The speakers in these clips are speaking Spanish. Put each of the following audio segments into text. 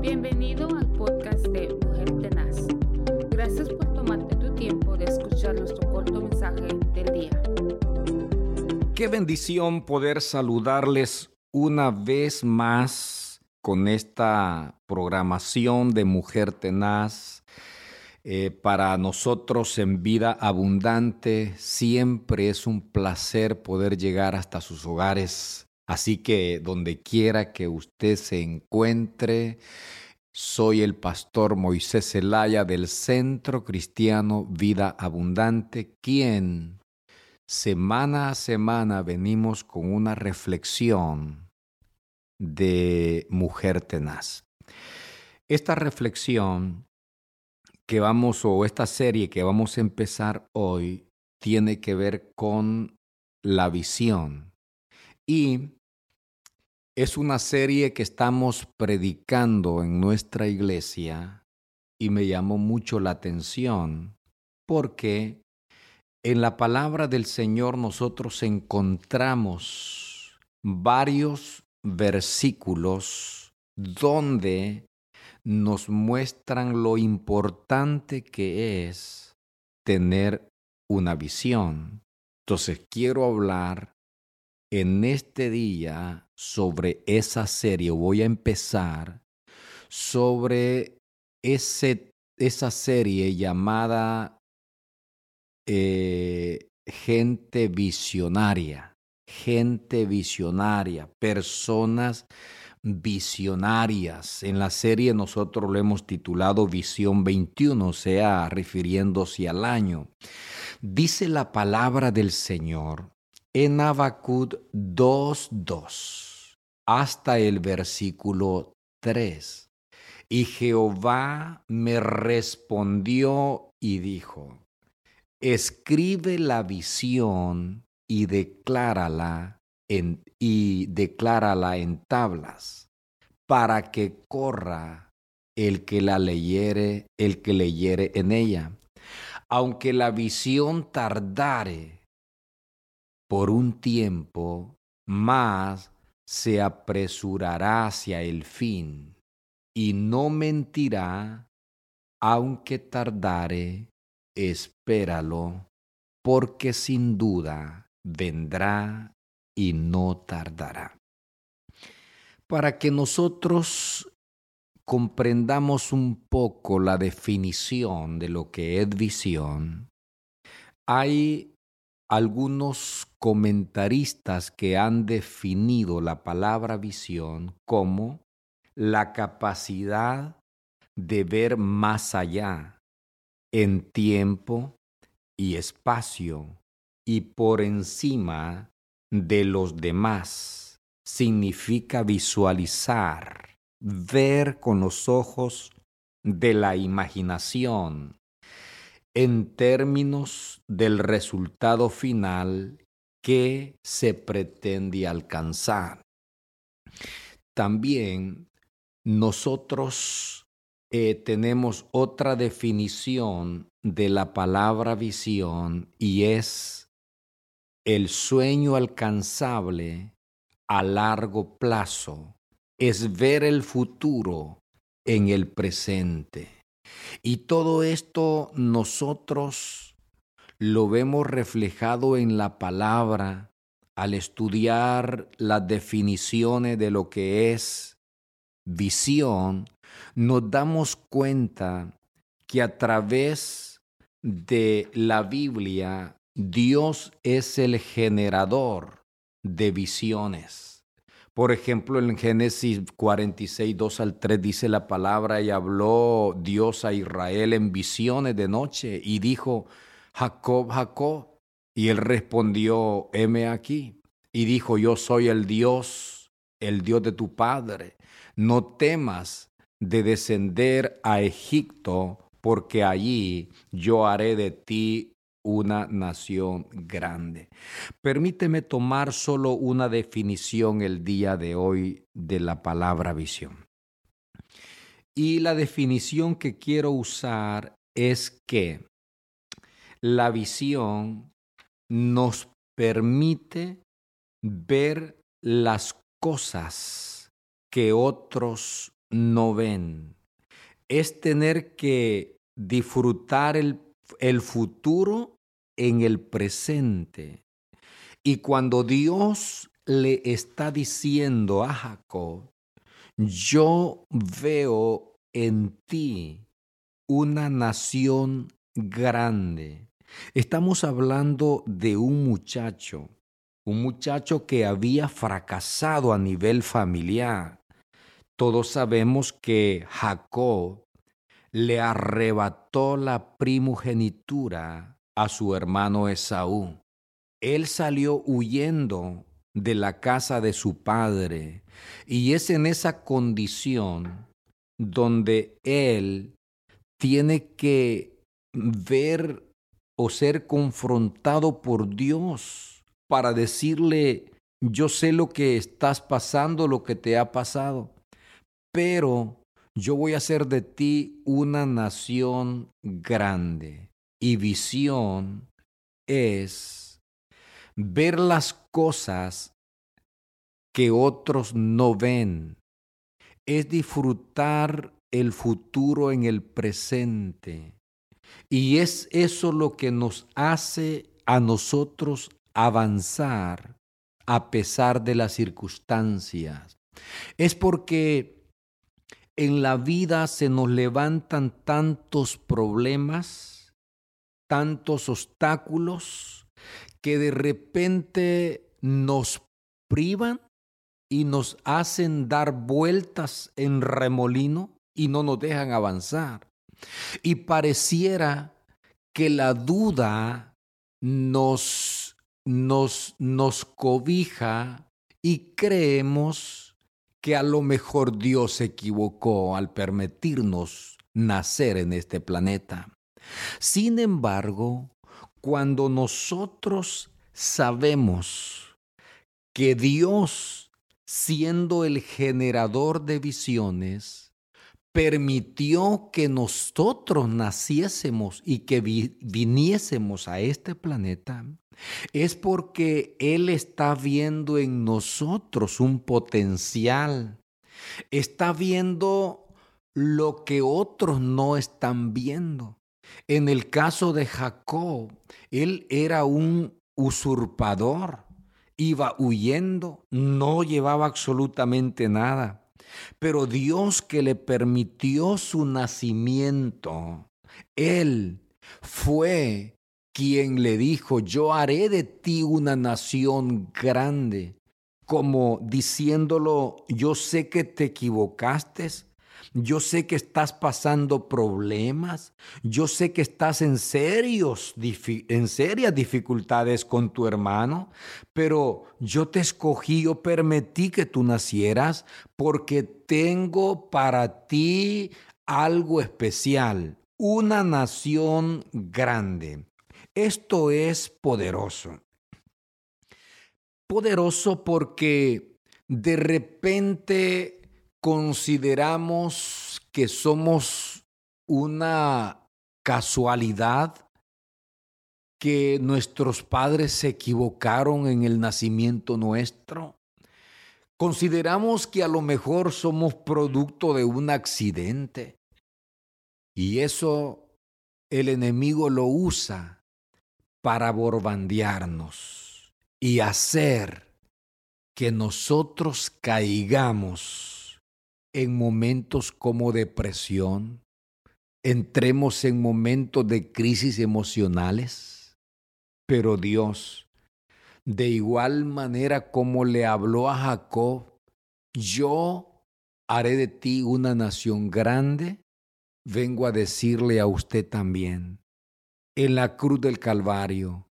Bienvenido al podcast de Mujer Tenaz. Gracias por tomarte tu tiempo de escuchar nuestro corto mensaje del día. Qué bendición poder saludarles una vez más con esta programación de Mujer Tenaz. Eh, para nosotros en vida abundante siempre es un placer poder llegar hasta sus hogares Así que donde quiera que usted se encuentre, soy el pastor Moisés Zelaya del Centro Cristiano Vida Abundante, quien semana a semana venimos con una reflexión de mujer tenaz. Esta reflexión que vamos, o esta serie que vamos a empezar hoy, tiene que ver con la visión. Y es una serie que estamos predicando en nuestra iglesia y me llamó mucho la atención porque en la palabra del Señor nosotros encontramos varios versículos donde nos muestran lo importante que es tener una visión. Entonces quiero hablar en este día sobre esa serie, voy a empezar sobre ese, esa serie llamada eh, Gente Visionaria, gente visionaria, personas visionarias. En la serie nosotros lo hemos titulado Visión 21, o sea, refiriéndose al año. Dice la palabra del Señor en Abacud 2.2 hasta el versículo 3. Y Jehová me respondió y dijo, escribe la visión y declárala en, y declárala en tablas, para que corra el que la leyere, el que leyere en ella. Aunque la visión tardare, por un tiempo, más se apresurará hacia el fin, y no mentirá, aunque tardare, espéralo, porque sin duda vendrá y no tardará. Para que nosotros comprendamos un poco la definición de lo que es visión, hay algunos comentaristas que han definido la palabra visión como la capacidad de ver más allá en tiempo y espacio y por encima de los demás. Significa visualizar, ver con los ojos de la imaginación, en términos del resultado final que se pretende alcanzar. También nosotros eh, tenemos otra definición de la palabra visión y es el sueño alcanzable a largo plazo, es ver el futuro en el presente. Y todo esto nosotros lo vemos reflejado en la palabra al estudiar las definiciones de lo que es visión, nos damos cuenta que a través de la Biblia Dios es el generador de visiones. Por ejemplo, en Génesis 46, 2 al 3 dice la palabra, y habló Dios a Israel en visiones de noche, y dijo, Jacob, Jacob. Y él respondió, heme aquí. Y dijo, yo soy el Dios, el Dios de tu Padre. No temas de descender a Egipto, porque allí yo haré de ti una nación grande. Permíteme tomar solo una definición el día de hoy de la palabra visión. Y la definición que quiero usar es que la visión nos permite ver las cosas que otros no ven. Es tener que disfrutar el, el futuro en el presente. Y cuando Dios le está diciendo a Jacob, yo veo en ti una nación grande. Estamos hablando de un muchacho, un muchacho que había fracasado a nivel familiar. Todos sabemos que Jacob le arrebató la primogenitura a su hermano Esaú. Él salió huyendo de la casa de su padre y es en esa condición donde él tiene que ver o ser confrontado por Dios para decirle, yo sé lo que estás pasando, lo que te ha pasado, pero yo voy a hacer de ti una nación grande. Y visión es ver las cosas que otros no ven. Es disfrutar el futuro en el presente. Y es eso lo que nos hace a nosotros avanzar a pesar de las circunstancias. Es porque en la vida se nos levantan tantos problemas, tantos obstáculos, que de repente nos privan y nos hacen dar vueltas en remolino y no nos dejan avanzar. Y pareciera que la duda nos, nos, nos cobija y creemos que a lo mejor Dios se equivocó al permitirnos nacer en este planeta. Sin embargo, cuando nosotros sabemos que Dios, siendo el generador de visiones, permitió que nosotros naciésemos y que viniésemos a este planeta, es porque Él está viendo en nosotros un potencial, está viendo lo que otros no están viendo. En el caso de Jacob, él era un usurpador, iba huyendo, no llevaba absolutamente nada. Pero Dios que le permitió su nacimiento, Él fue quien le dijo, yo haré de ti una nación grande, como diciéndolo, yo sé que te equivocaste, yo sé que estás pasando problemas. Yo sé que estás en, serios, en serias dificultades con tu hermano. Pero yo te escogí, yo permití que tú nacieras porque tengo para ti algo especial. Una nación grande. Esto es poderoso. Poderoso porque de repente consideramos que somos una casualidad, que nuestros padres se equivocaron en el nacimiento nuestro. Consideramos que a lo mejor somos producto de un accidente. Y eso el enemigo lo usa para borbandearnos y hacer que nosotros caigamos en momentos como depresión, entremos en momentos de crisis emocionales, pero Dios, de igual manera como le habló a Jacob, yo haré de ti una nación grande, vengo a decirle a usted también, en la cruz del Calvario,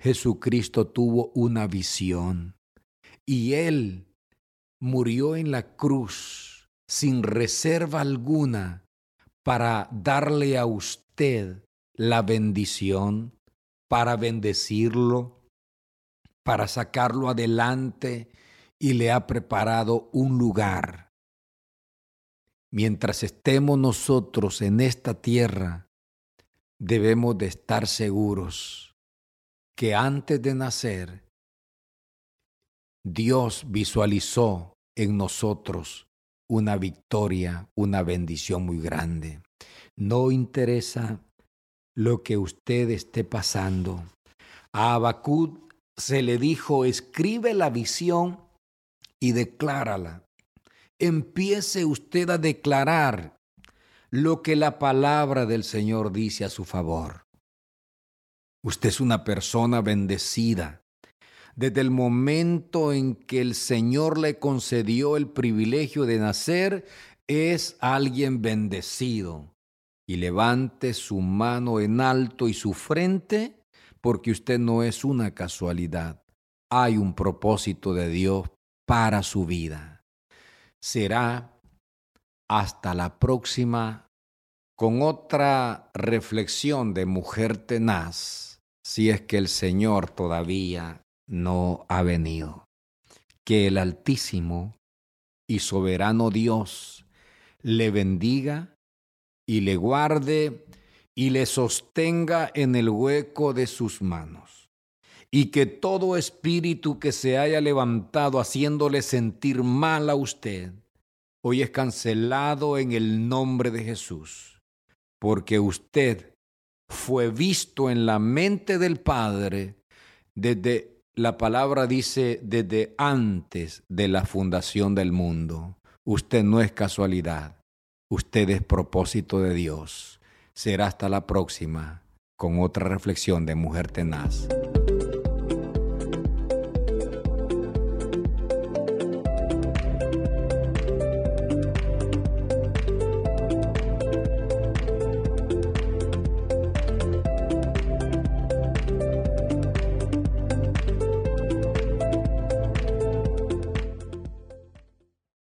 Jesucristo tuvo una visión y él murió en la cruz sin reserva alguna para darle a usted la bendición, para bendecirlo, para sacarlo adelante y le ha preparado un lugar. Mientras estemos nosotros en esta tierra, debemos de estar seguros que antes de nacer, Dios visualizó en nosotros una victoria, una bendición muy grande. No interesa lo que usted esté pasando. A Abacud se le dijo, escribe la visión y declárala. Empiece usted a declarar lo que la palabra del Señor dice a su favor. Usted es una persona bendecida. Desde el momento en que el Señor le concedió el privilegio de nacer, es alguien bendecido. Y levante su mano en alto y su frente, porque usted no es una casualidad. Hay un propósito de Dios para su vida. Será hasta la próxima con otra reflexión de mujer tenaz si es que el Señor todavía no ha venido. Que el Altísimo y soberano Dios le bendiga y le guarde y le sostenga en el hueco de sus manos. Y que todo espíritu que se haya levantado haciéndole sentir mal a usted, hoy es cancelado en el nombre de Jesús, porque usted fue visto en la mente del Padre desde, la palabra dice, desde antes de la fundación del mundo. Usted no es casualidad, usted es propósito de Dios. Será hasta la próxima con otra reflexión de Mujer Tenaz.